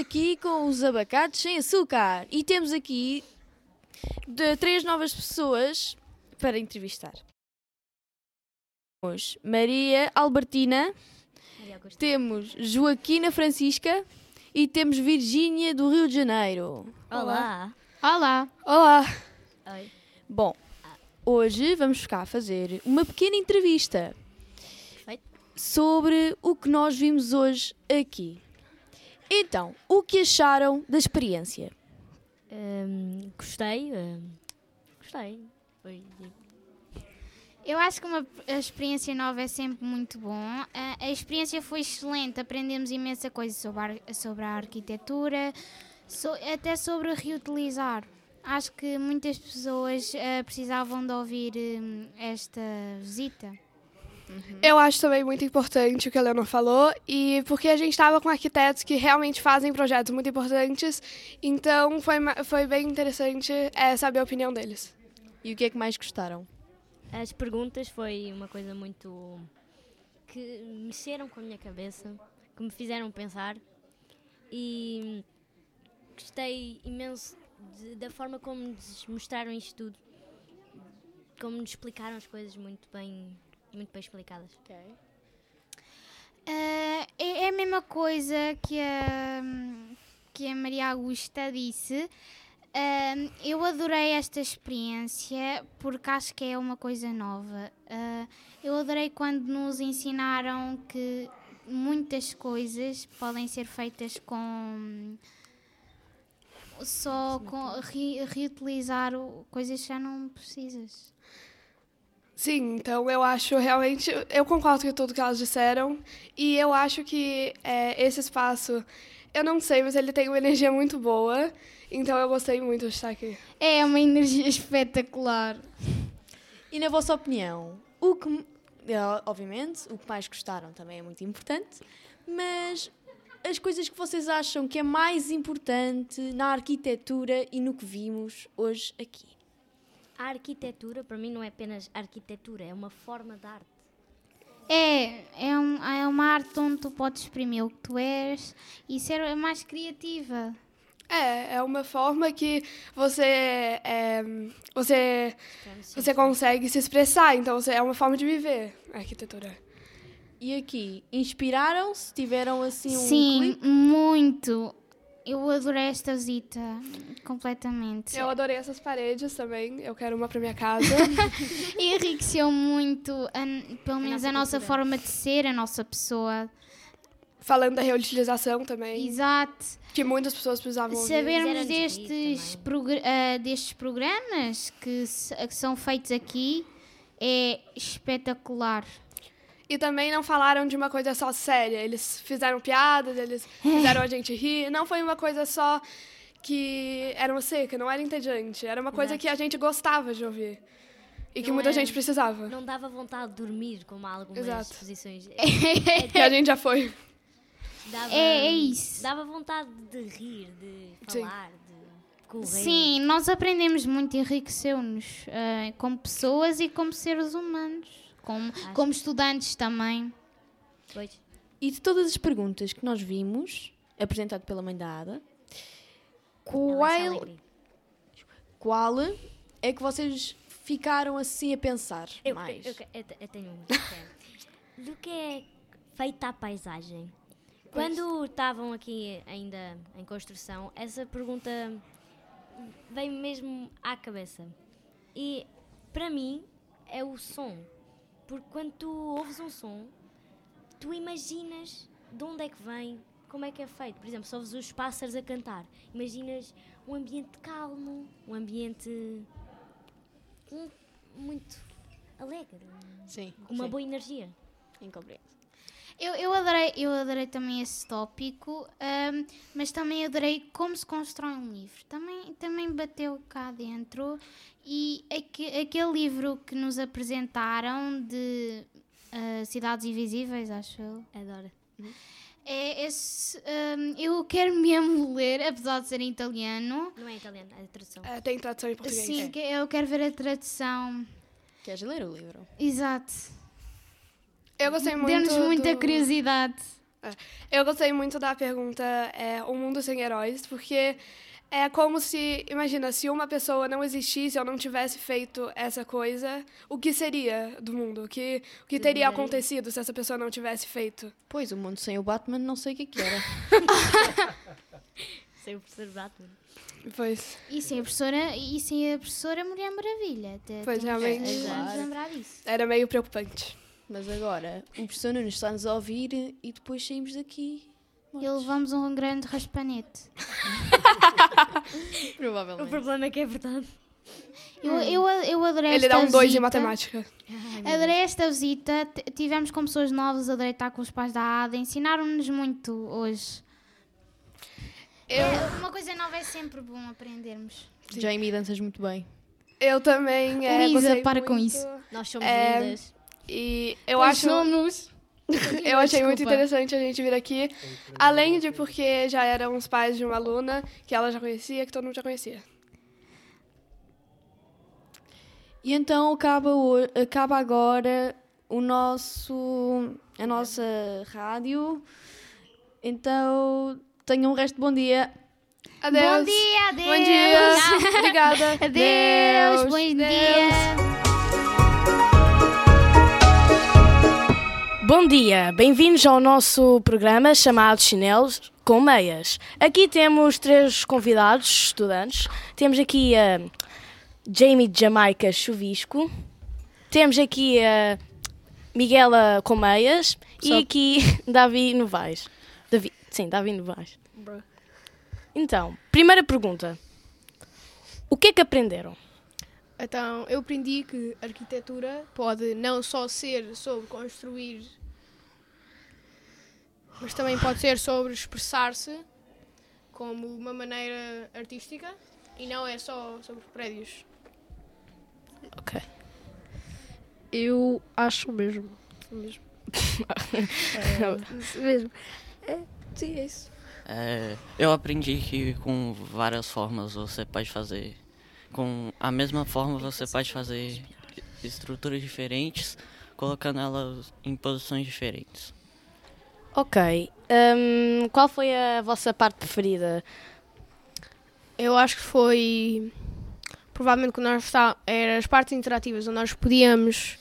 aqui com os abacates sem açúcar e temos aqui de três novas pessoas para entrevistar. Temos Maria Albertina, temos Joaquina Francisca e temos Virgínia do Rio de Janeiro. Olá. Olá. Olá! Oi. Bom, hoje vamos ficar a fazer uma pequena entrevista Perfeito. sobre o que nós vimos hoje aqui. Então, o que acharam da experiência? Hum, gostei. hum, gostei. Foi Eu acho que uma a experiência nova é sempre muito bom. A, a experiência foi excelente, aprendemos imensa coisa sobre a, sobre a arquitetura, so- até sobre reutilizar. Acho que muitas pessoas eh, precisavam de ouvir hum, esta visita. Eu acho também muito importante o que a Leonor falou, e porque a gente estava com arquitetos que realmente fazem projetos muito importantes, então foi, foi bem interessante é, saber a opinião deles. E o que é que mais gostaram? As perguntas foi uma coisa muito. que mexeram com a minha cabeça, que me fizeram pensar e gostei imenso de- da forma como nos mostraram isto tudo, como nos explicaram as coisas muito bem, muito bem explicadas. Ah, é, é a mesma coisa que a, que a Maria Augusta disse. Ah, eu adorei esta experiência porque acho que é uma coisa nova. Ah, eu adorei quando nos ensinaram que muitas coisas podem ser feitas com só com re- reutilizar o- coisas que já não precisas. Sim, então eu acho realmente. Eu concordo com tudo que elas disseram, e eu acho que é, esse espaço, eu não sei, mas ele tem uma energia muito boa, então eu gostei muito de estar aqui. É uma energia espetacular. E na vossa opinião, o que, eh, obviamente, o que mais gostaram também é muito importante, mas as coisas que vocês acham que é mais importante na arquitetura e no que vimos hoje aqui? A arquitetura, para mim, não é apenas arquitetura, é uma forma de arte. É, é, um- é uma arte onde tu podes exprimir o que tu és e ser mais criativa. É, é uma forma que você, é, você, você consegue se expressar, então você- é uma forma de viver a arquitetura. E aqui, inspiraram-se? Tiveram assim um Sim, clique? muito. Eu adorei esta visita completamente. Eu adorei essas paredes também, eu quero uma para minha casa. Enriqueceu muito, a- pelo menos nossa a nossa cultura. forma de ser, a nossa pessoa. Falando da reutilização também, Exato. que muitas pessoas precisavam ouvir. Sabermos destes, progr- ah, destes programas que, que são feitos aqui é espetacular. E também não falaram de uma coisa só séria. Eles fizeram piadas, eles fizeram a gente rir. Não foi uma coisa só que era uma seca, não era entediante. Era uma coisa Exato. que a gente gostava de ouvir. E que Não muita era- gente precisava. Não dava vontade de dormir, como há algumas Exato. exposições. Que a gente já foi. Dava, É- é isso. Dava vontade de rir, de Sim. falar, de correr. Sim, nós aprendemos muito, enriqueceu-nos ah, como pessoas e como seres humanos, como, como estudantes também. Pois. E de todas as perguntas que nós vimos, apresentado pela mãe da Ada, qual, é alegria. qual é que vocês ficaram assim a pensar Eu, mais? eu, eu, eu tenho um. que é, Do que é feita a paisagem? Quando estavam aqui ainda em construção, essa pergunta veio mesmo à cabeça. E para mim é o som. Porque quando tu ouves um som, tu imaginas de onde é que vem, como é que é feito. Por exemplo, se ouves os pássaros a cantar, imaginas um ambiente calmo, um ambiente um- muito alegre, Sim, com uma sim. boa energia. Incompreendo. Eu, eu, adorei, eu adorei também esse tópico, ahm, mas também adorei como se constrói um livro. Também, também bateu cá dentro. E aque, aquele livro que nos apresentaram de ah, Cidades Invisíveis, acho eu. Adoro. É esse, ahm, eu quero mesmo ler, apesar de ser em italiano. Não é italiano, é tradução. É, tem tradução em português. Sim, que eu quero ver a tradução. Queres ler o livro? Exato. Eu gostei muito. Deu-nos muita do- curiosidade. Eu gostei muito da pergunta é, Um Mundo Sem Heróis, porque é como se, imagina, se uma pessoa não existisse ou não tivesse feito essa coisa, o que seria do mundo? O que, o que teria acontecido se essa pessoa não tivesse feito? Pois, o mundo sem o Batman não sei o que, que era. Sem o professor Batman. Pois, E sem a professora, e sem a professora Mulher Maravilha. Te- Pois, realmente. nos Claro. lembrar disso. era meio preocupante. Mas agora, o professor Nunes está-nos a ouvir e depois saímos daqui. E levamos um grande raspanete. O Provavelmente. problema é que é verdade. Eu, eu, eu adorei Ele esta dá um 2 em visita. matemática. Adorei esta visita. T- Tivemos com pessoas novas, adorei estar com os pais da ADA. Ensinaram-nos muito hoje. Eu, É, uma coisa nova é sempre bom aprendermos. Jamie, danças muito bem. eu também. É, para com muito. isso. Nós somos É, lindas. E eu acho. Eu achei muito interessante a gente vir aqui. Além de porque já eram os pais de uma aluna que ela já conhecia, que todo mundo já conhecia. E então acaba, acaba agora o nosso, a nossa rádio. Então tenham um resto de bom dia. Adeus. Bom dia, adeus. Bom dia. Obrigada. Adeus, Deus. dias. Bom dia, bem-vindos ao nosso programa chamado Chinelos com Meias. Aqui temos três convidados, estudantes. Temos aqui a Jamie Jamaica Chuvisco, temos aqui a Miguela com Meias e aqui Davi Novaes. Davi, sim, Davi Novaes. Então, primeira pergunta. O que é que aprenderam? Então, eu aprendi que arquitetura pode não só ser sobre construir, mas também pode ser sobre expressar-se como uma maneira artística e não é só sobre prédios. Ok. Eu acho mesmo. mesmo. É, mesmo. É, sim, é isso. É, eu aprendi que com várias formas você pode fazer. Com a mesma forma você pode fazer estruturas diferentes, colocando elas em posições diferentes. Ok. hum, qual foi a vossa parte preferida? Eu acho que foi provavelmente quando nós está eram as partes interativas onde nós podíamos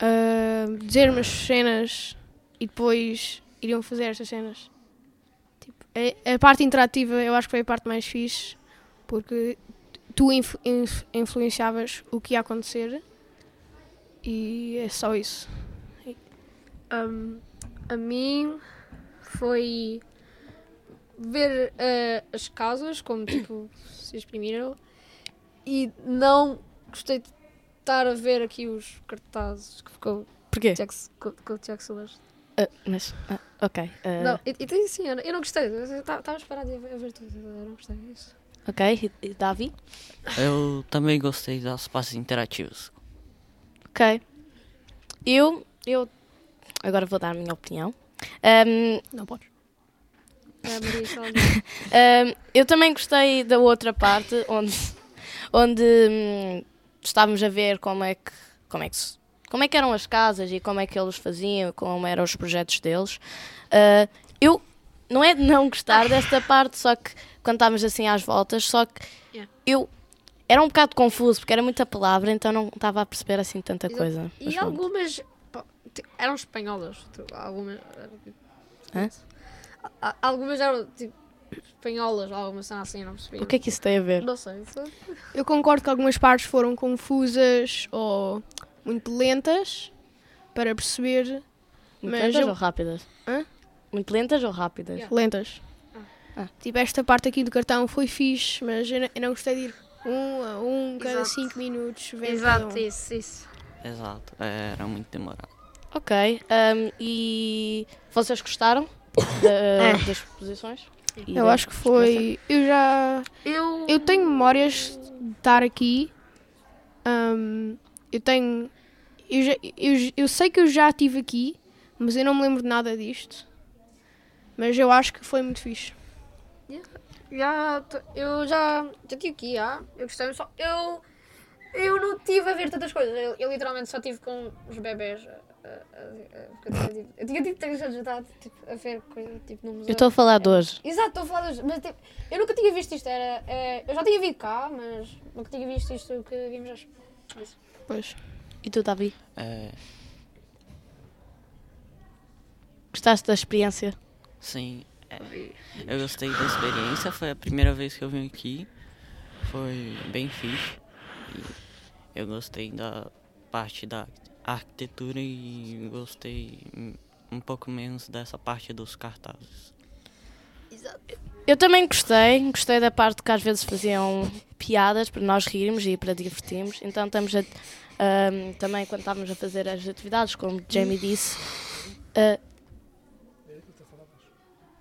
ah, dizer umas cenas e depois iriam fazer estas cenas. Tipo, a, a parte interativa eu acho que foi a parte mais fixe porque tu inf- inf- influenciavas o que ia acontecer e é só isso. Ahm, a mim foi ver eh, as casas como tipo se exprimiram e não gostei de estar a ver aqui os cartazes que ficou Porquê? Jack, com, o Tiago Soares. Ah, mas, ah, ok. ah, Não, e, e tem sim, eu, eu não gostei. Estava esperado a ver, a ver tudo. Eu não gostei disso. Ok. E- e Davi? Eu também gostei das partes interativas. Ok. Eu, eu agora vou dar a minha opinião. Ahm, Não podes. É, ahm, eu também gostei da outra parte onde, onde hum, estávamos a ver como é que como é que se- como é que eram as casas e como é que eles faziam, como eram os projetos deles. Ah, eu não é de não gostar desta parte, só que quando estávamos assim às voltas, só que Yeah. eu era um bocado confuso porque era muita palavra, então não estava a perceber assim tanta Exato. coisa. E algumas eram espanholas. tu- Algumas. Hã? A- Algumas eram tipo espanholas, algumas são assim, eu não percebi. O que é que isso tem a ver? Não sei. só- Eu concordo que algumas partes foram confusas ou muito lentas para perceber. Muito Mas lentas eu- ou rápidas? Hã? Muito lentas ou rápidas? Yeah. lentas. Ah. Tipo, esta parte aqui do cartão foi fixe, mas eu não, eu não gostei de ir um a um, cada Exato. 5 minutos. Exato, um. isso, isso. Exato, era muito demorado. Ok. um, e vocês gostaram da- das exposições? E Eu da acho que foi. Eu já. Eu. Eu tenho memórias de estar aqui. Ahm, eu tenho. Eu, já- eu, eu sei que eu já estive aqui, mas eu não me lembro de nada disto. Mas eu acho que foi muito fixe. Já, t- eu já, já tive aqui, já. Eu gostei, só. Eu. Eu não tive a ver tantas coisas. Eu, eu literalmente só tive com os bebés eu, tinha, tipo, eu tinha tipo 3 anos de idade tipo, a ver coisa tipo no museu. Eu estou a falar de hoje. Exato, estou a falar dos. Mas tipo, eu nunca tinha visto isto. Era, é, eu já tinha vindo cá, mas nunca tinha visto isto que vimos hoje. Isso. Pois. E tu, Davi? É, Gostaste da experiência? sim, é, eu gostei da experiência. Foi a primeira vez que eu vim aqui. Foi bem fixe. E eu gostei da parte da arquitetura e gostei um pouco menos dessa parte dos cartazes. Eu também gostei, gostei da parte que às vezes faziam piadas para nós rirmos e para divertirmos. Então estamos a, ahm, também quando estávamos a fazer as atividades, como Jamie disse, ah,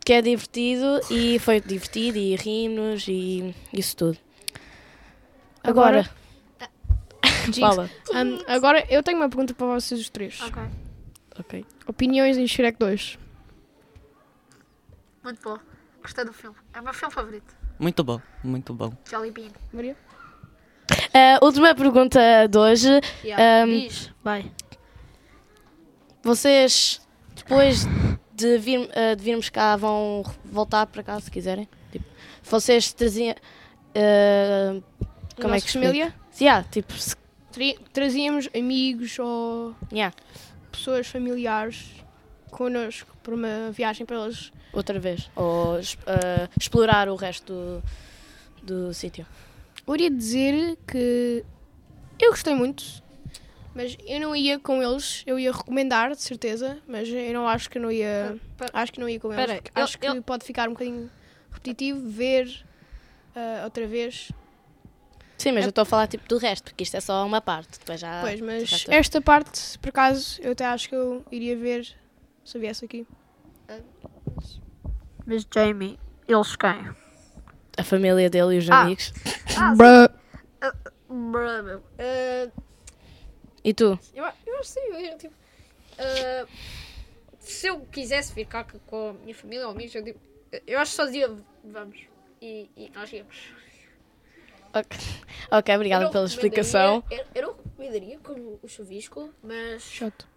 que é divertido e foi divertido e rimos e isso tudo. Agora, Jinx. fala. Hum, agora eu tenho uma pergunta para vocês os três. Ok. Ok. Opiniões em Shrek 2. Muito bom. Gostei do filme. É o meu filme favorito. Muito bom, muito bom. Jolly Bean. Maria? A última pergunta de hoje. Ahm, Diz, vai. Vocês, depois de, vir, eh, de virmos cá, vão voltar para cá se quiserem? Tipo, vocês traziam. eh, como é que Nossa explico? família? Yeah, tipo, se- Trazíamos amigos ou yeah, pessoas familiares connosco para uma viagem para eles. outra vez. Ou eh, explorar o resto do, do sítio. Eu iria dizer que eu gostei muito, mas eu não ia com eles. Eu ia recomendar, de certeza, mas eu não acho que eu não ia. Acho que não ia com eles. eu- acho que eu- pode ficar um bocadinho repetitivo ver ah, outra vez. Sim, mas É- eu estou a falar tipo do resto, porque isto é só uma parte. Depois já. pois, mas esta parte, por acaso, eu até acho que eu iria ver se eu viesse aqui. Mas Jamie, eles quem? A família dele e os Ah. amigos. Bruh, uh, E tu? eu, eu acho que sim, eu, tipo, uh, se eu quisesse ficar com- com a minha família ou amigos, eu, digo- eu acho que só dizia vamos e, e nós íamos. Ok, ok, obrigada pela explicação. Eu, eu não recomendaria como o chuvisco, mas Chato.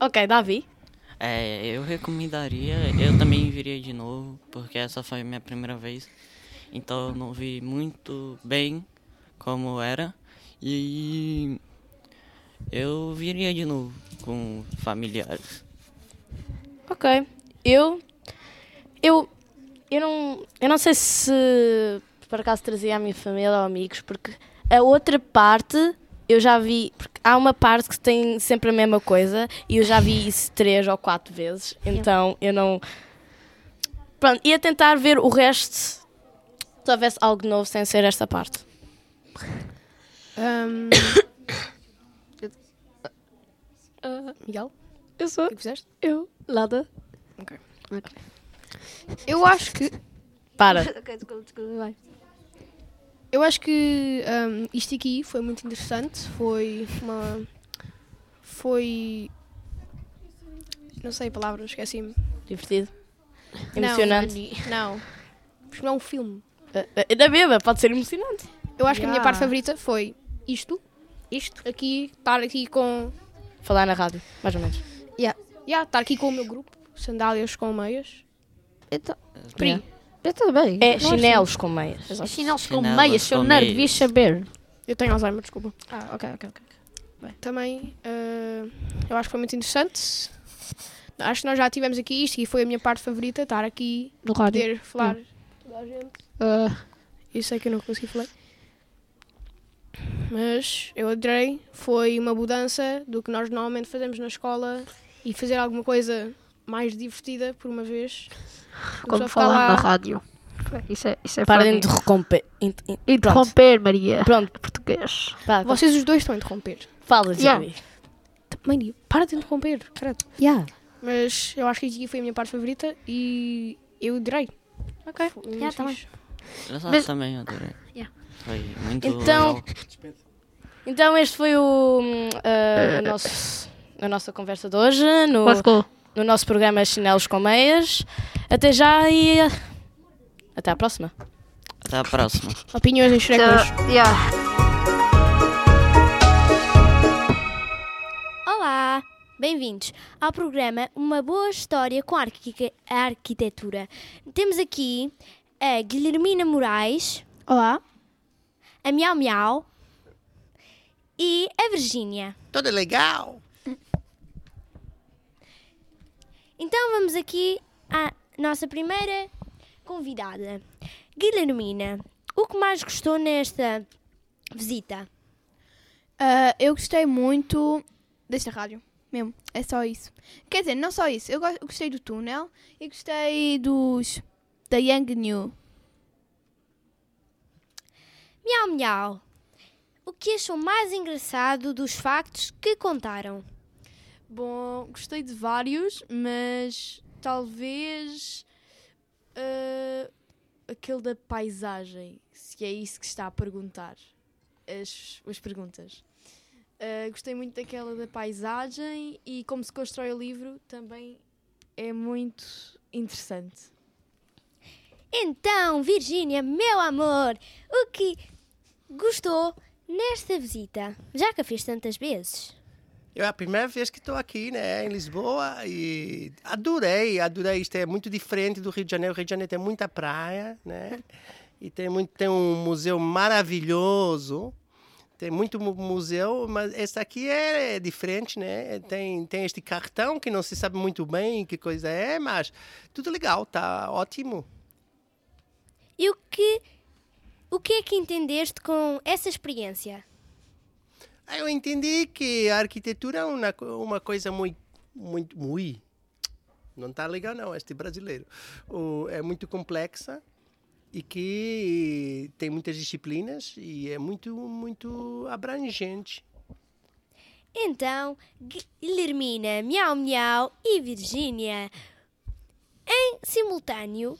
Ok, Davi. É, eu recomendaria, eu também viria de novo, porque essa foi a minha primeira vez. Então eu não vi muito bem como era. E eu viria de novo com familiares. Ok. Eu. Eu. Eu não. Eu não sei se por acaso trazia a minha família ou amigos, porque a outra parte eu já vi. Porque há uma parte que tem sempre a mesma coisa e eu já vi isso três ou quatro vezes. Então eu não. Pronto, ia tentar ver o resto se houvesse algo novo sem ser esta parte. Ahm, Miguel, Eu sou. o que fizeste? Eu. Nada. Eu acho que Para. Ok, desculpa, desculpa, vai. Eu acho que ahm, isto aqui foi muito interessante. Foi uma. Foi. Não sei a palavra, esqueci-me. Divertido. Não, Emocionante. Não. Porque não é um filme. Eh, Na mesma, pode ser emocionante. Eu acho que a minha Yeah. parte favorita foi isto. Isto. Aqui, estar aqui com. Falar na rádio, mais ou menos. Yeah, estar aqui com o meu grupo. Sandálias com meias. Então, aí. Eu também. É chinelos com meias. Chinelos com Chinelos meias, seu com nerd, meias. devias saber. Eu tenho Alzheimer, desculpa. Ah, ok, ok, ok. Também, eh, eu acho que foi muito interessante. Acho que nós já tivemos aqui isto e foi a minha parte favorita, estar aqui, No rádio. poder falar toda a gente. Ah, Eu sei que eu não consegui falar. Mas eu adorei. Foi uma mudança do que nós normalmente fazemos na escola e fazer alguma coisa mais divertida por uma vez. Como falar na rádio. Isso é, isso é Parem de recomper. in- in- Interromper, Maria. Pronto, Português. pá, pá. Vocês os dois estão a interromper. fala, Yeah. Jerry. Maria, para de interromper. Caralho. Yeah. Mas eu acho que aqui foi a minha parte favorita e eu adorei. Ok. Foi Yeah, tá fixe. Eu Mas- também adorei. Yeah. Foi muito Então- legal. Então este foi o, hum, ah, o nosso, a nossa conversa de hoje no, Let's go. No nosso programa Chinelos com Meias. Até já e ah, até à próxima. Até a próxima. Opiniões em Shrek 2. Yeah. Olá! Bem-vindos ao programa Uma Boa História com a a Arquitetura. Temos aqui a Guilhermina Moraes, Olá. a Miau Miau e a Virgínia. Tudo legal? Então vamos aqui à nossa primeira convidada. Guilhermina, o que mais gostou nesta visita? Ah, eu gostei muito desta rádio, mesmo. É só isso. Quer dizer, não só isso. Eu gostei do túnel e gostei dos. da Young New. Miau Miau, o que achou mais engraçado dos factos que contaram? Bom, gostei de vários, mas talvez ah, aquele da paisagem, se é isso que está a perguntar, as, as perguntas. Ah, gostei muito daquela da paisagem e como se constrói o livro também é muito interessante. Então, Virgínia, meu amor, o que gostou nesta visita? Já que a fiz tantas vezes. É a primeira vez que estou aqui, né, em Lisboa e adorei, adorei. Isto é muito diferente do Rio de Janeiro. O Rio de Janeiro tem muita praia, né? E tem muito, tem um museu maravilhoso. Tem muito mu- museu, mas esse aqui é diferente, né? Tem, tem este cartão que não se sabe muito bem que coisa é, mas tudo legal, tá ótimo. E o que, o que é que entendeste com essa experiência? Aí eu entendi que a arquitetura é uma, uma coisa muito, muito, muito, não está legal não, este brasileiro, é muito complexa e que tem muitas disciplinas e é muito, muito abrangente. Então, Guilhermina, Miau Miau e Virgínia, em simultâneo,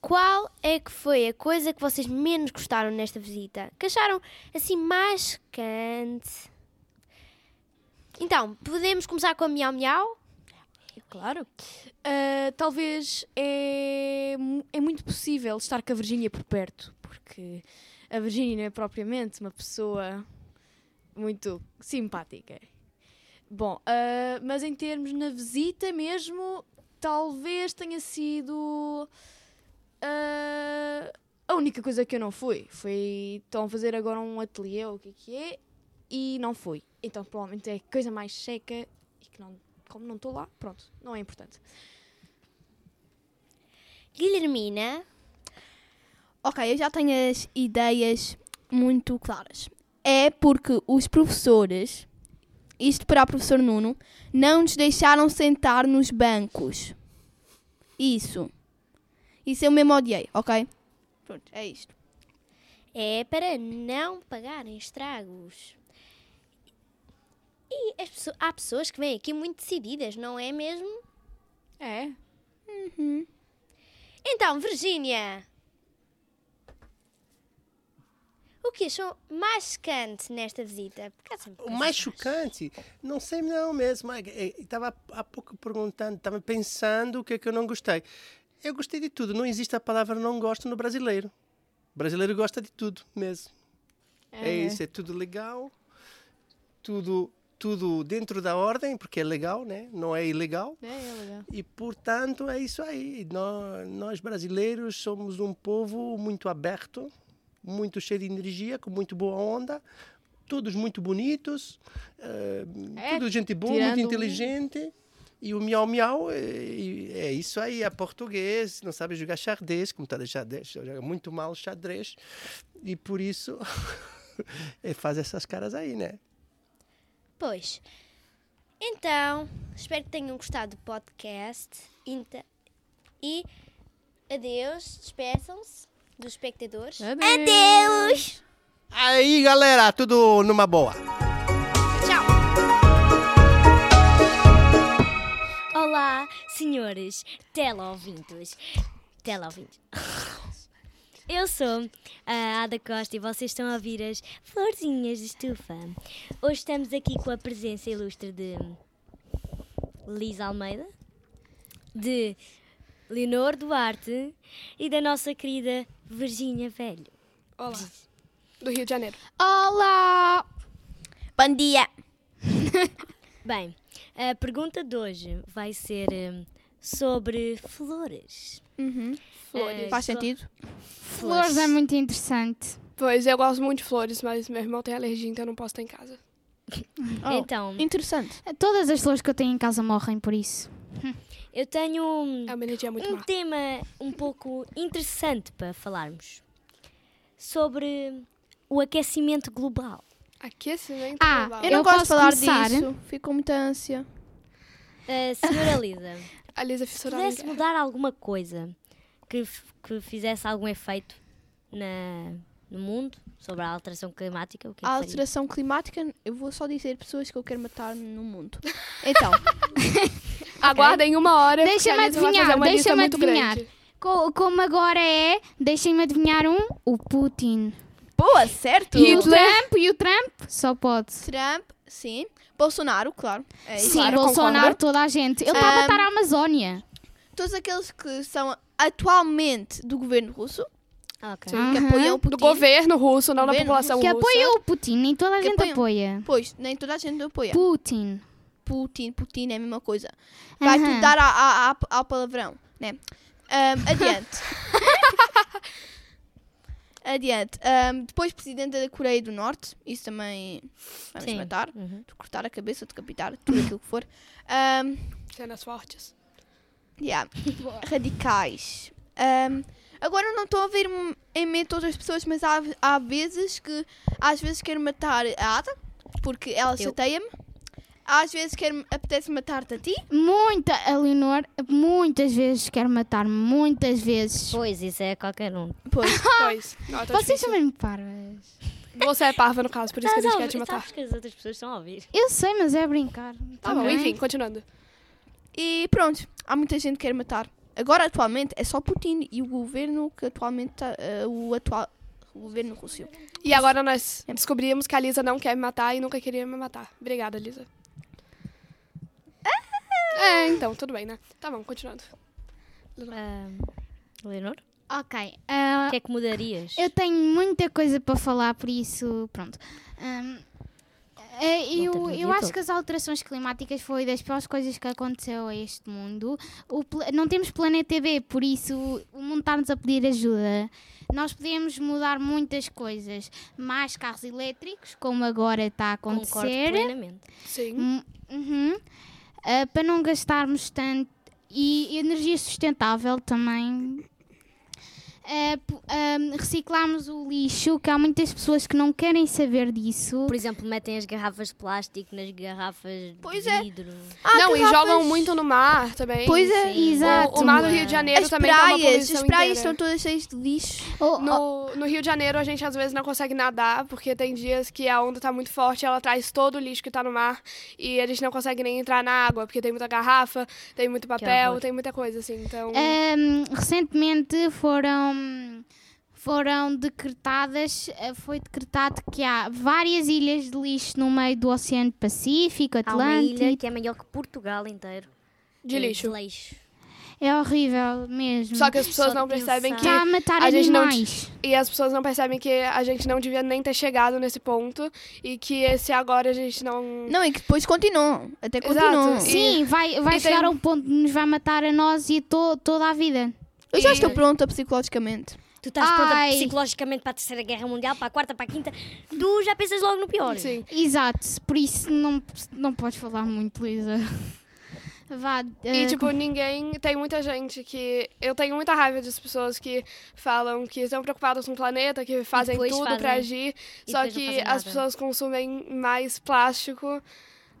qual é que foi a coisa que vocês menos gostaram nesta visita? Que acharam assim mais secante? Então, podemos começar com a Miau Miau? Claro. Ah, talvez é, é muito possível estar com a Virgínia por perto, porque a Virgínia não é propriamente uma pessoa muito simpática. Bom, ah, mas em termos na visita mesmo, talvez tenha sido ah, a única coisa que eu não fui. Foi estão a fazer agora um ateliê, ou o que é que é, e não fui. Então provavelmente é a coisa mais seca e que não, como não estou lá, pronto, não é importante. Guilhermina, Ok, eu já tenho as ideias muito claras. É porque os professores, isto para o professor Nuno, não nos deixaram sentar nos bancos. Isso. Isso eu mesmo odiei, ok? Pronto, é isto. é para não pagarem estragos. E as pesso- há pessoas que vêm aqui muito decididas, não é mesmo? É. Então, Virgínia, o que achou mais secante nesta visita? O mais chocante, não sei não mesmo, estava há pouco perguntando, estava pensando o que é que eu não gostei. Eu gostei de tudo, não existe a palavra não gosto no brasileiro. O brasileiro gosta de tudo mesmo. É, isso, é tudo legal, tudo, tudo dentro da ordem, porque é legal, né? Não é ilegal. É, é legal. E, portanto, é isso aí. Nós, nós brasileiros somos um povo muito aberto, muito cheio de energia, com muito boa onda, todos muito bonitos, eh, É, tudo gente boa, muito inteligente. E o miau miau é, é isso aí, é português, não sabe jogar xadrez, como está de xadrez, joga muito mal xadrez. E por isso é faz essas caras aí, né? Pois. Então, espero que tenham gostado do podcast. E adeus, despeçam-se dos espectadores. Adeus! Aí, galera, tudo numa boa. Olá, senhores teleouvintes. Teleouvintes. Eu sou a Ada Costa e vocês estão a ouvir as Florzinhas de Estufa. Hoje estamos aqui com a presença ilustre de Liz Almeida, de Leonor Duarte e da nossa querida Virgínia Velho. Olá. Do Rio de Janeiro. Olá! Bom dia! Bem, a pergunta de hoje vai ser hum, sobre flores. Uhum. Eh, Faz sentido? Flores é muito interessante. Pois, eu gosto muito de flores, mas meu irmão tem alergia, então eu não posso estar em casa. Oh, Então, Interessante. Todas as flores que eu tenho em casa morrem por isso. eu tenho hum, É um má. tema um pouco interessante para falarmos sobre o aquecimento global. Aquecimento Ah, global. Eu não Eu gosto de posso falar começar? disso. Fico com muita ânsia. Uh, senhora Lisa, A Lisa se pudesse mudar alguma coisa que, que fizesse algum efeito na, no mundo sobre a alteração climática, o que é que A faria? alteração climática, eu vou só dizer pessoas que eu quero matar no mundo. Então, Aguardem uma hora, Deixa-me adivinhar, deixa-me adivinhar. grande. Como agora é, deixem-me adivinhar um, o Putin. Boa, certo? E o Trump, e o Trump, só pode. Trump, sim. Bolsonaro, claro. É. Sim, claro, Bolsonaro, concordo. toda a gente. Ele está a matar a Amazónia. Todos aqueles que são atualmente do governo russo, Ok. que apoiam o Putin. Do governo russo, não da população Que russa. apoia o Putin, nem toda a Que gente apoiam. apoia. Pois, nem toda a gente apoia. Putin. Putin, Putin é a mesma coisa. Vai Aham. tudo dar a- a- a- ao palavrão, né? Ahm, adiante. adiante. Ahm, depois, presidente da Coreia do Norte. Isso também vamos Sim. matar. Uhum. De cortar a cabeça, decapitar, tudo aquilo que for. Ahm, Cenas fortes. yeah. Radicais. Ahm, agora eu não estou a ver em mente outras pessoas, mas há, há vezes que às vezes quero matar a Ada, porque ela Eu. chateia-me. Às vezes quero, apetece matar-te a ti. Muita, a Leonor, muitas vezes quer matar-me, muitas vezes. Pois, isso é qualquer um. Pois. Pois. Não, Vocês difícil. são mesmo parvas. Você é parva, no caso, por isso que a gente quer te matar. sabes que as outras pessoas estão a ouvir. Eu sei, mas é brincar. Tá bom, bem? enfim, continuando. E pronto, há muita gente que quer matar. Agora, atualmente, é só Putin e o governo que atualmente tá, eh, o atual o governo russo. E agora nós descobrimos que a Lisa não quer me matar e nunca queria me matar. Obrigada, Lisa. É, então, tudo bem, né? Tá bom, continuando. Ah, Leonor, Ok. ah, o que é que mudarias? eu tenho muita coisa para falar, por isso, pronto. Ahm, eh, eu, eu acho que as alterações climáticas foi das piores coisas que aconteceu a este mundo. O não temos planeta B, por isso o mundo está-nos a pedir ajuda. Nós podemos mudar muitas coisas. Mais carros elétricos, como agora está a Concordo acontecer. plenamente. Sim. Hum, uhum. Ah, para não gastarmos tanto. E energia sustentável também. Ah, p- ah, reciclarmos o lixo, que há muitas pessoas que não querem saber disso. Por exemplo, metem as garrafas de plástico nas garrafas Pois de é. vidro. não, e garrafas- jogam muito no mar também. Pois é, Sim. Exato. O, o mar do Rio de Janeiro As também tem uma praias, poluição as praias inteira. estão todas cheias de lixo. Oh, oh, No, no Rio de Janeiro, a gente às vezes não consegue nadar, porque tem dias que a onda tá muito forte, ela traz todo o lixo que tá no mar, e a gente não consegue nem entrar na água, porque tem muita garrafa, tem muito papel, tem muita coisa, assim. Então, Ahm, recentemente foram foram decretadas eh, foi decretado que há várias ilhas de lixo no meio do Oceano Pacífico, Há uma ilha Atlântico. que é maior que Portugal inteiro. de Eh, lixo. De lixo. É horrível mesmo. Só que as pessoas Só não percebem que. Está a matar a gente não animais. E as pessoas não percebem que a gente não devia nem ter chegado nesse ponto, e que esse agora a gente não. Não, e que depois continuam. Até Exato. continuam. E- Sim, vai, vai e chegar tem- a um ponto de nos vai matar a nós e to, toda a vida. Eu já estou pronta psicologicamente. Tu estás pronta Ai. psicologicamente para a Terceira Guerra Mundial, para a Quarta, para a Quinta. Tu já pensas logo no pior. Sim. Exato, por isso não, não podes falar muito, Luísa. Vá. E, eh, tipo, ninguém. Tem muita gente que. Eu tenho muita raiva das pessoas que falam que estão preocupadas com o planeta, que fazem depois tudo fazem- pra agir. e Só depois não que fazem as nada. pessoas consumem mais plástico,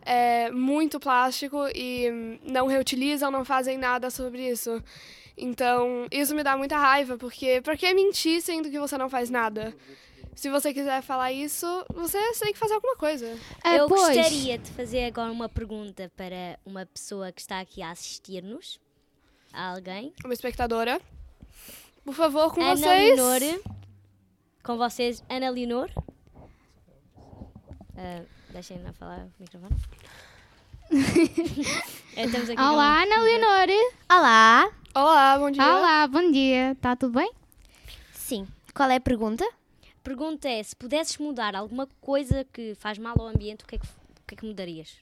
é, muito plástico, e hum, não reutilizam, não fazem nada sobre isso. Então, isso me dá muita raiva, porque por que mentir sendo que você não faz nada? Se você quiser falar isso, você tem que fazer alguma coisa. ah, Eu pois. gostaria de fazer agora uma pergunta para uma pessoa que está aqui a assistir-nos. A alguém. Uma espectadora. Por favor, com Ana vocês. Leonor. Com vocês, Ana Leonor. Ah, Deixem-na falar o microfone. É, estamos aqui com- Olá, Ana Leonor. Olá. Olá, bom dia. Olá, bom dia. Está tudo bem? Sim. Qual é a pergunta? Pergunta é: se pudesses mudar alguma coisa que faz mal ao ambiente, o que é que, o que, é que mudarias?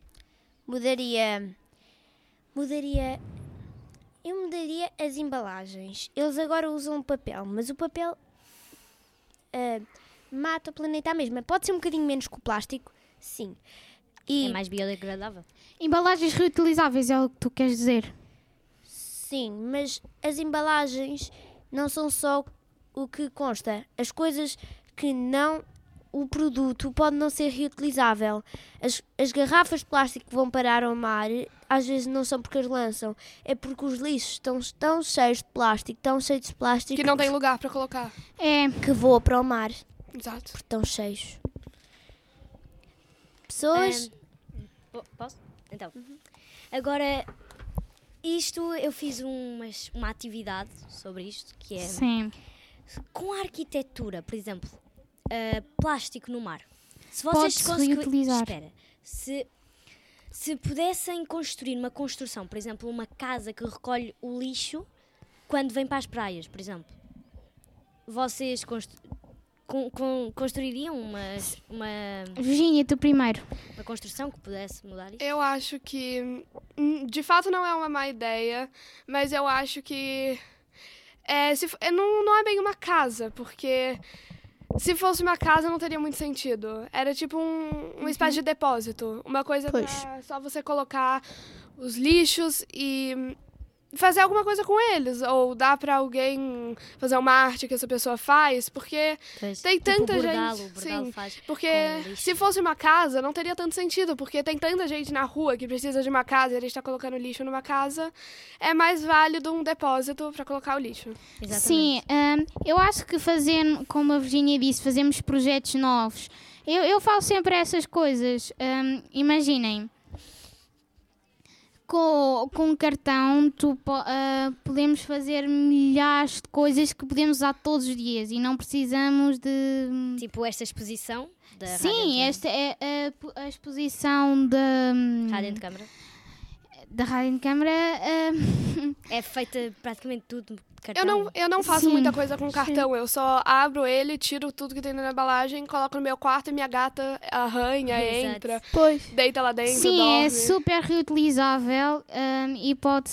mudaria. Mudaria. Eu mudaria as embalagens. Eles agora usam papel, mas o papel ah, mata o planeta à mesma. Pode ser um bocadinho menos que o plástico, sim. E É mais biodegradável. Embalagens reutilizáveis é o que tu queres dizer. Sim, mas as embalagens não são só o que consta. As coisas que não. O produto pode não ser reutilizável. As, as garrafas de plástico que vão parar ao mar, às vezes não são porque as lançam, é porque os lixos estão tão cheios de plástico, tão cheios de plástico Que não tem lugar para colocar. É, que voa para o mar, Exato. porque estão cheios. Pessoas. Po- Posso? Então. Agora, isto eu fiz umas, uma atividade sobre isto, que é sim. com a arquitetura, por exemplo, ah, plástico no mar. Se vocês Pode-se conseguir- reutilizar. Espera, se, se pudessem construir uma construção, por exemplo, uma casa que recolhe o lixo quando vem para as praias, por exemplo, vocês constru- con- con- construiriam uma, uma, Virgínia, tu primeiro. Construção que pudesse mudar isto? Eu acho que, hum, de fato, não é uma má ideia, mas eu acho que é, se, é, não, não é bem uma casa, porque se fosse uma casa não teria muito sentido. Era tipo um, uma espécie de depósito, uma coisa Pois. pra só você colocar os lixos e fazer alguma coisa com eles, ou dar pra alguém fazer uma arte que essa pessoa faz, porque Pois, tem tipo tanta bordalo, gente- bordalo sim, faz porque se fosse uma casa, não teria tanto sentido, porque tem tanta gente na rua que precisa de uma casa e a gente está colocando lixo numa casa. É mais válido um depósito para colocar o lixo. Exatamente. Sim, hum, eu acho que fazendo, como a Virginia disse, fazemos projetos novos. Eu, eu falo sempre essas coisas. Hum, imaginem, com, com um cartão tu, ah, podemos fazer milhares de coisas que podemos usar todos os dias e não precisamos de. Tipo esta exposição da Sim, esta é a, a exposição da, hum, Rádio de Câmara. da Rádio de Câmara. hum, É feita praticamente tudo cartão. Eu não, eu não faço Sim, muita coisa com cartão, eu só abro ele, tiro tudo que tem na embalagem, coloco no meu quarto e minha gata arranha, Exato. entra, Pois. deita lá dentro, Sim, dorme. é super reutilizável hum, e, pode,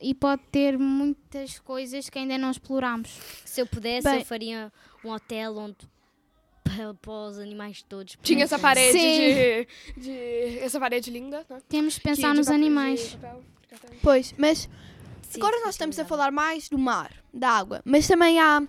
e pode ter muitas coisas que ainda não exploramos. Se eu pudesse, Bem- eu faria um hotel onde para, os animais todos. Tinha essa parede Sim. de, de... Essa parede linda, né? Temos que Que pensar de nos de animais. papel, de. Pois, mas Sim, agora sim, nós estamos a falar mais do mar, da água, mas também há,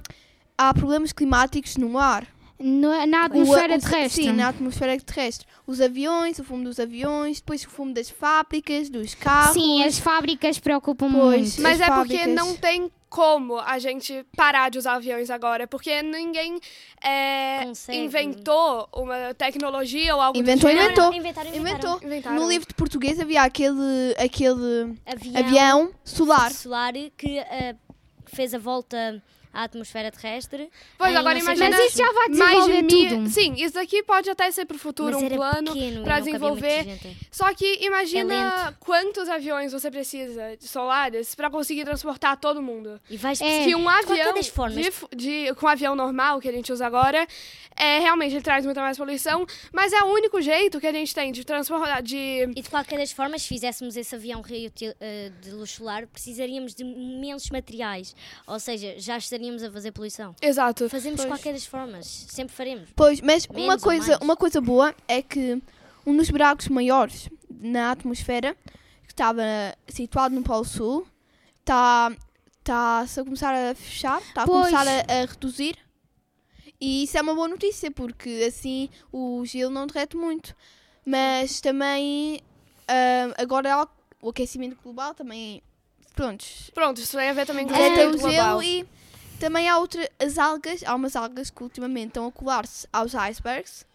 há problemas climáticos no mar. No- na atmosfera o- terrestre. Sim, na atmosfera terrestre. Os aviões, o fumo dos aviões, depois o fumo das fábricas, dos carros. Sim, as fábricas preocupam Pois. muito. Mas as é porque fábricas. não tem como a gente parar de usar aviões agora, porque ninguém é, Consegue. inventou uma tecnologia ou algo Inventou, do gênero. inventou. Inventaram, inventaram. Inventou. Inventaram. No livro de português havia aquele, aquele Avião, avião solar. solar que ah, fez a volta à atmosfera terrestre. Pois agora imagina. Mas isso já vai mais de desenvolver mil- tudo. Sim, isso daqui pode até ser pro futuro Mas um plano pequeno para desenvolver. Só que imagina É quantos aviões você precisa de solares para conseguir transportar todo mundo. E vais É. que um de qualquer avião das formas. de de- com um avião normal que a gente usa agora é realmente ele traz muita mais poluição, mas é o único jeito que a gente tem de transportar de E de qualquer das formas, se fizéssemos esse avião reutil- eh, de luz solar, precisaríamos de imensos materiais. Ou seja, já estaríamos a fazer poluição. exato. Fazemos de Pois. qualquer das formas. Sempre faremos. Pois, mas uma Menos coisa, uma coisa boa é que um dos buracos maiores na atmosfera, que estava situado no Polo Sul, está tá a começar a fechar, está a Pois. começar a, a reduzir. E isso é uma boa notícia, porque assim o gelo não derrete muito. Mas também ah, agora o aquecimento global também. Prontos, Pronto, isso tem a ver também com o derrete o aquecimento global. gelo e também há outra, as algas, há umas algas que ultimamente estão a colar-se aos icebergs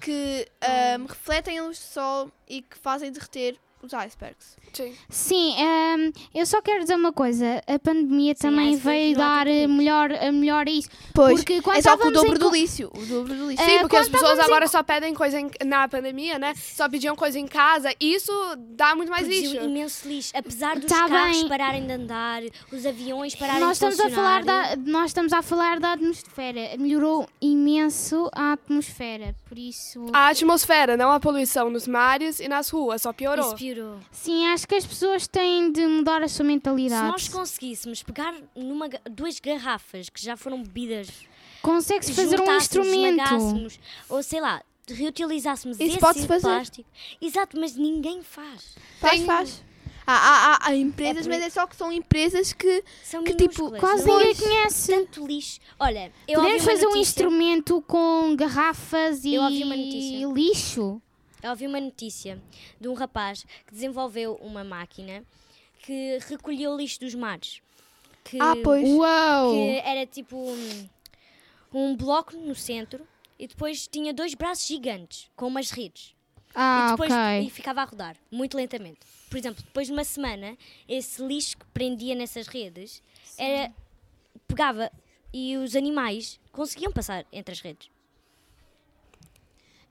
que ahm, refletem a luz do sol e que fazem derreter os icebergs. Sim. Sim, ehm, eu só quero dizer uma coisa. A pandemia também icebergs veio dar tanto eh, melhor, eh, melhor a isso. Pois, Porque quando é só que o dobro do lixo. O dobro do lixo. É, Sim, porque as pessoas estávamos em agora só pedem coisa em- na pandemia, né? Só pediam coisa em casa. Isso dá muito mais Produziu lixo. imenso lixo. Apesar dos Tá carros bem. pararem de andar, os aviões pararem Nós de estamos, a falar da, nós estamos a falar da atmosfera. Melhorou imenso a atmosfera. Por isso. A atmosfera, não a poluição nos mares e nas ruas, só piorou. Isso piorou. Sim, acho que as pessoas têm de mudar a sua Se mentalidade. nós conseguíssemos pegar numa, duas garrafas que já foram bebidas, Consegue-se fazer um instrumento. ou sei lá, reutilizássemos Isso esse plástico. Exato, mas ninguém faz. Faz, Tem- faz. Há, há, há- há empresas, É mas é só que são empresas que. São Que, tipo, Quase não ninguém é conhece. tanto lixo. Olha, eu ouvi Podemos uma fazer um notícia- instrumento com garrafas e Eu ouvi uma notícia. lixo. Eu ouvi uma notícia de um rapaz que desenvolveu uma máquina que recolheu o lixo dos mares. Que, Ah, pois. Uau! que era tipo um, um bloco no centro e depois tinha dois braços gigantes com umas redes. e Ah, depois ok. e ficava a rodar muito lentamente. Por exemplo, depois de uma semana, esse lixo que prendia nessas redes era pegava e os animais conseguiam passar entre as redes.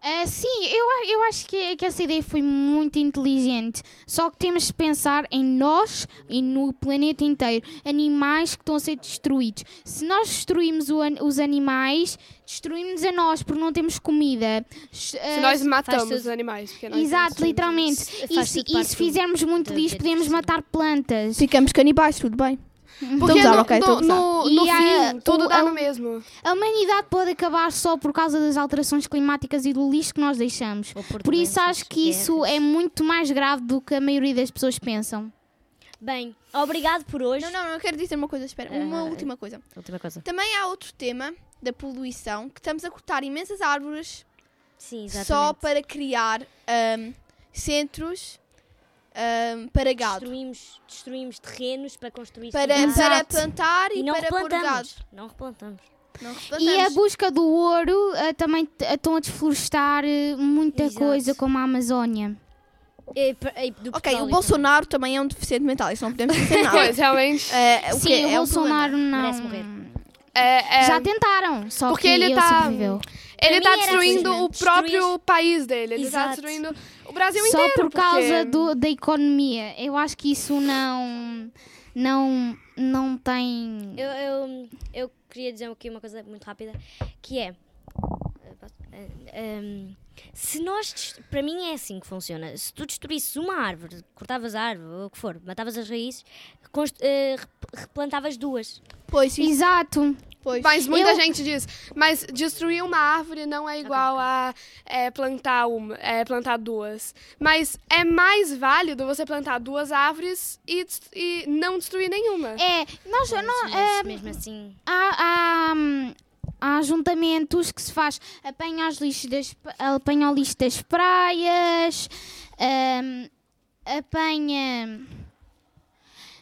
Ah, sim, eu, eu acho que, que essa ideia foi muito inteligente. Só que temos de pensar em nós e no planeta inteiro. Animais que estão a ser destruídos. Se nós destruímos o os animais, destruímos a nós porque não temos comida. Se nós matamos os animais. Porque nós Exato, literalmente. E se, e se fizermos muito lixo, podemos matar plantas. Ficamos canibais, tudo bem. Porque Estou a no, usar, ok, estou a no, no, no E a- fim, tudo o- dá a- no mesmo. A humanidade pode acabar só por causa das alterações climáticas e do lixo que nós deixamos. Por Por isso acho que isso é muito mais grave do que a maioria das pessoas pensam. Bem, obrigado por hoje. Não, não, não, quero dizer uma coisa, espera. Uma última coisa. Última coisa. Também há outro tema da poluição que estamos a cortar imensas árvores Sim, só para criar ahm, centros ahm, para gado. destruímos, destruímos terrenos para construir Para, para plantar e, e não para pôr gado. replantamos. Não replantamos. Não E a replantamos. busca do ouro eh, também t- estão a desflorestar eh, muita Exato. coisa como a Amazónia. E, e do Ok, o Bolsonaro também é um deficiente mental, isso não podemos dizer nada. Pois, realmente. É, o Sim, o é um Bolsonaro problema. não. Merece morrer. Já tentaram, só Porque que ele ele, tá- sobreviveu. ele tá era destruindo assim, o próprio Destruir- país dele. Ele tá Exato. destruindo o Brasil Só inteiro. por causa porque- do- da economia. Eu acho que isso não. Não, não tem. Eu, eu, eu queria dizer aqui uma coisa muito rápida, que é... Ahm, se nós, para mim é assim que funciona. Se tu destruísses uma árvore, cortavas a árvore, ou o que for, matavas as raízes, eh, rep- replantavas duas. Pois, isso, Exato. Pois. Mas muita Eu- gente diz, mas destruir uma árvore não é igual a é, plantar uma, é, plantar duas. Mas é mais válido você plantar duas árvores e, e não destruir nenhuma. É, nós, Mas, não, é, mesmo assim, há, há, hum, há ajuntamentos que se faz apanha, os lixos das, pa- apanha o lixo das praias, hum, apanha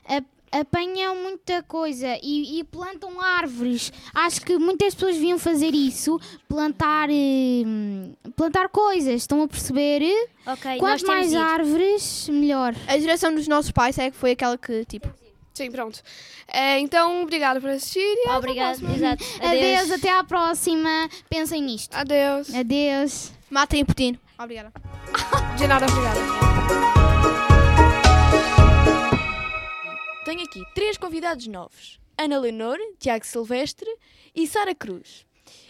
ap- apanham muita coisa e, e plantam árvores. Acho que muitas pessoas deviam fazer isso, plantar hum, plantar coisas, estão a perceber? ok, Quanto mais árvores, melhor. A geração dos nossos pais é que foi aquela que, tipo, Sim, pronto. É, então, obrigado por assistir e Obrigado, exato. Adeus, até à próxima. Pensem nisto. Adeus. Adeus. matem o Putin. Obrigada. De nada, obrigada. Tenho aqui três convidados novos: Ana Leonor, Tiago Silvestre e Sara Cruz.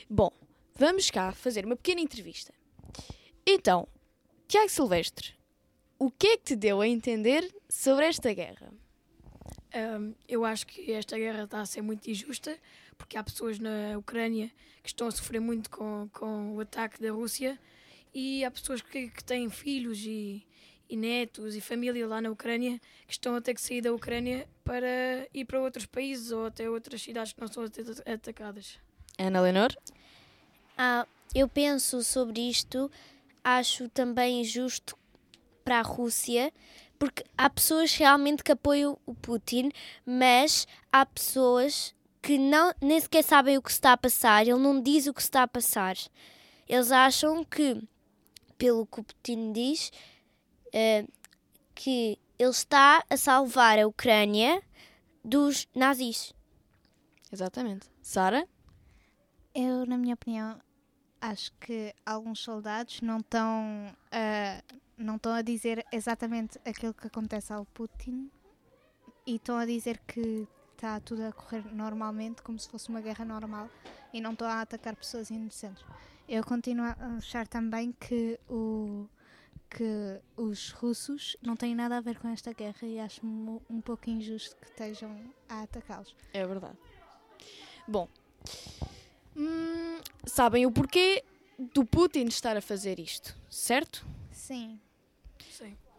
Bom, vamos cá fazer uma pequena entrevista. Então, Tiago Silvestre, o que é que te deu a entender sobre esta guerra? Ahm, eu acho que esta guerra está a ser muito injusta, porque há pessoas na Ucrânia que estão a sofrer muito com, com o ataque da Rússia e há pessoas que, que têm filhos e, e netos e família lá na Ucrânia que estão a ter que sair da Ucrânia para ir para outros países ou até outras cidades que não são ata- atacadas. Ana Leonor? Ah, eu penso sobre isto, acho também justo para a Rússia, porque há pessoas realmente que apoiam o Putin, mas há pessoas que não, nem sequer sabem o que se está a passar, ele não diz o que se está a passar. Eles acham que, pelo que o Putin diz, eh, que ele está a salvar a Ucrânia dos nazis. Exatamente. Sara? Eu, na minha opinião, acho que alguns soldados não estão a, não estão a dizer exatamente aquilo que acontece ao Putin e estão a dizer que está tudo a correr normalmente, como se fosse uma guerra normal e não estão a atacar pessoas inocentes. Eu continuo a achar também que o que os russos não têm nada a ver com esta guerra e acho um pouco injusto que estejam a atacá-los. É verdade. Bom, hum, sabem o porquê do Putin estar a fazer isto, certo? Sim.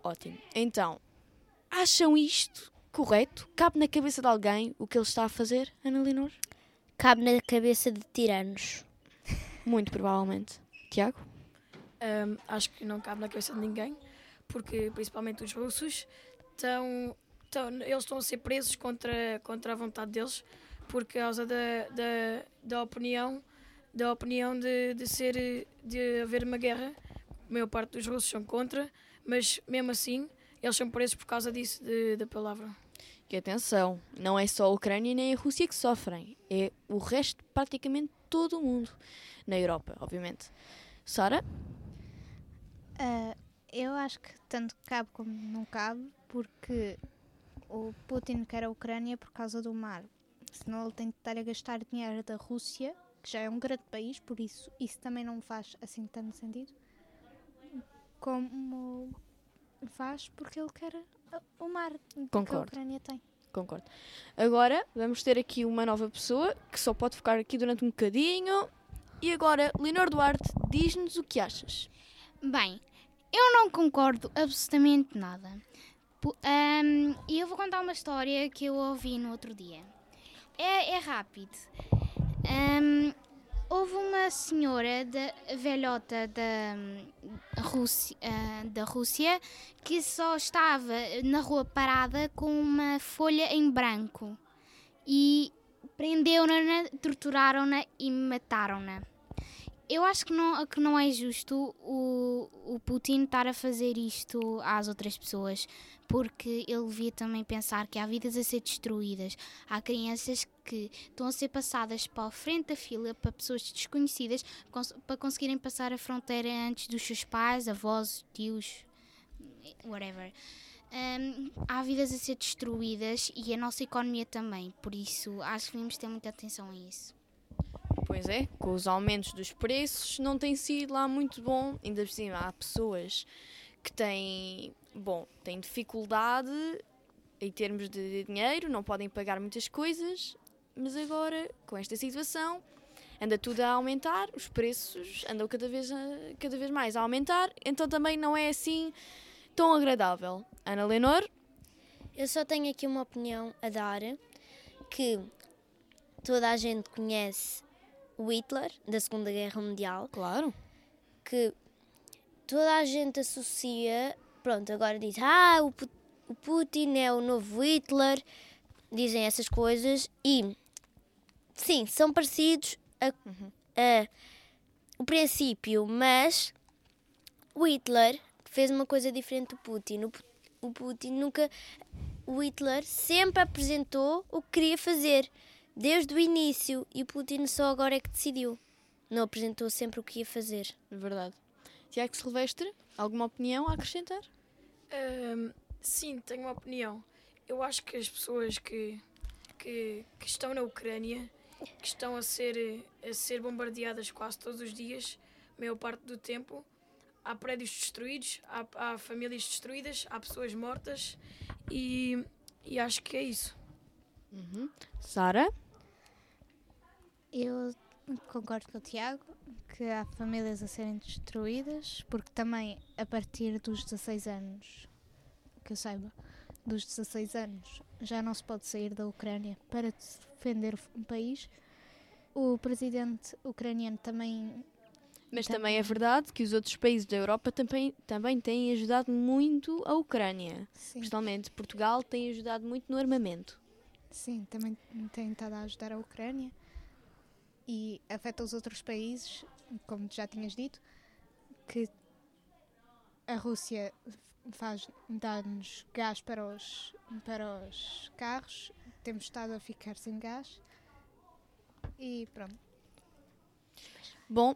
Ótimo. Então, acham isto correto? Cabe na cabeça de alguém o que ele está a fazer, Ana Leonor? Cabe na cabeça de tiranos. Muito provavelmente. Tiago? Ahm, acho que não cabe na cabeça de ninguém, porque principalmente os russos estão, estão, eles estão a ser presos contra, contra a vontade deles por causa da, da, da opinião da opinião de, de ser de haver uma guerra. A maior parte dos russos são contra, mas mesmo assim eles são presos por causa disso, de- da palavra. E atenção, não é só a Ucrânia nem a Rússia que sofrem, é o resto, praticamente todo o mundo. Na Europa, obviamente. Sara? Ah, eu acho que tanto cabe como não cabe, porque o Putin quer a Ucrânia por causa do mar. Senão ele tem de estar a gastar dinheiro da Rússia, que já é um grande país, por isso isso também não faz assim tanto sentido. Como faz porque ele quer o mar que a Concordo. Ucrânia tem. Concordo. Agora vamos ter aqui uma nova pessoa que só pode ficar aqui durante um bocadinho. E agora, Leonor Duarte, diz-nos o que achas. Bem, eu não concordo absolutamente nada. E eu vou contar uma história que eu ouvi no outro dia. É, é rápido. Ahm, houve uma senhora da velhota da Rússia, ah, da Rússia que só estava na rua parada com uma folha em branco e prenderam-na, torturaram-na e mataram-na. Eu acho que não, que não é justo o, o Putin estar a fazer isto às outras pessoas, porque ele devia também pensar que há vidas a ser destruídas. Há crianças que estão a ser passadas para a frente da fila para pessoas desconhecidas cons- para conseguirem passar a fronteira antes dos seus pais, avós, tios, whatever. Hum, há vidas a ser destruídas e a nossa economia também, por isso acho que devemos ter muita atenção a isso. Pois é, com os aumentos dos preços não tem sido lá muito bom. Ainda por cima, há pessoas que têm, bom, têm dificuldade em termos de dinheiro, não podem pagar muitas coisas, mas agora, com esta situação, anda tudo a aumentar, os preços andam cada vez, a- cada vez mais a aumentar, então também não é assim tão agradável. Ana Leonor? Eu só tenho aqui uma opinião a dar que toda a gente conhece o Hitler da Segunda Guerra Mundial. Claro. Que toda a gente associa, pronto, agora diz, ah, o, Pu- o Putin é o novo Hitler, dizem essas coisas e sim, são parecidos a, a o princípio, mas o Hitler fez uma coisa diferente do Putin. O, o Putin nunca. O Hitler sempre apresentou o que queria fazer, desde o início, e o Putin só agora é que decidiu. Não apresentou sempre o que ia fazer. Verdade. Tiago Silvestre, alguma opinião a acrescentar? Ahm, sim, tenho uma opinião. Eu acho que as pessoas que, que, que estão na Ucrânia, que estão a ser, a ser bombardeadas quase todos os dias, a maior parte do tempo, há prédios destruídos, há, há famílias destruídas, há pessoas mortas e, e acho que é isso. Sara? Eu concordo com o Tiago que há famílias a serem destruídas, porque também a partir dos 16 anos, que eu saiba, dos 16 anos já não se pode sair da Ucrânia para defender um país. O presidente ucraniano também. Mas também é verdade que os outros países da Europa também, também têm ajudado muito a Ucrânia. Sim. Principalmente Portugal tem ajudado muito no armamento. Sim, também tem estado a ajudar a Ucrânia e afeta os outros países, como tu já tinhas dito, que a Rússia faz dar-nos gás para os, para os carros. Temos estado a ficar sem gás. E pronto. Bom,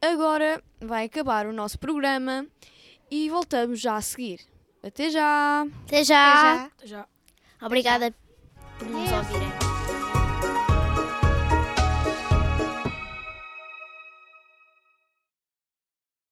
agora vai acabar o nosso programa e voltamos já a seguir. Até já! Até já. Já. Obrigada por nos ouvirem.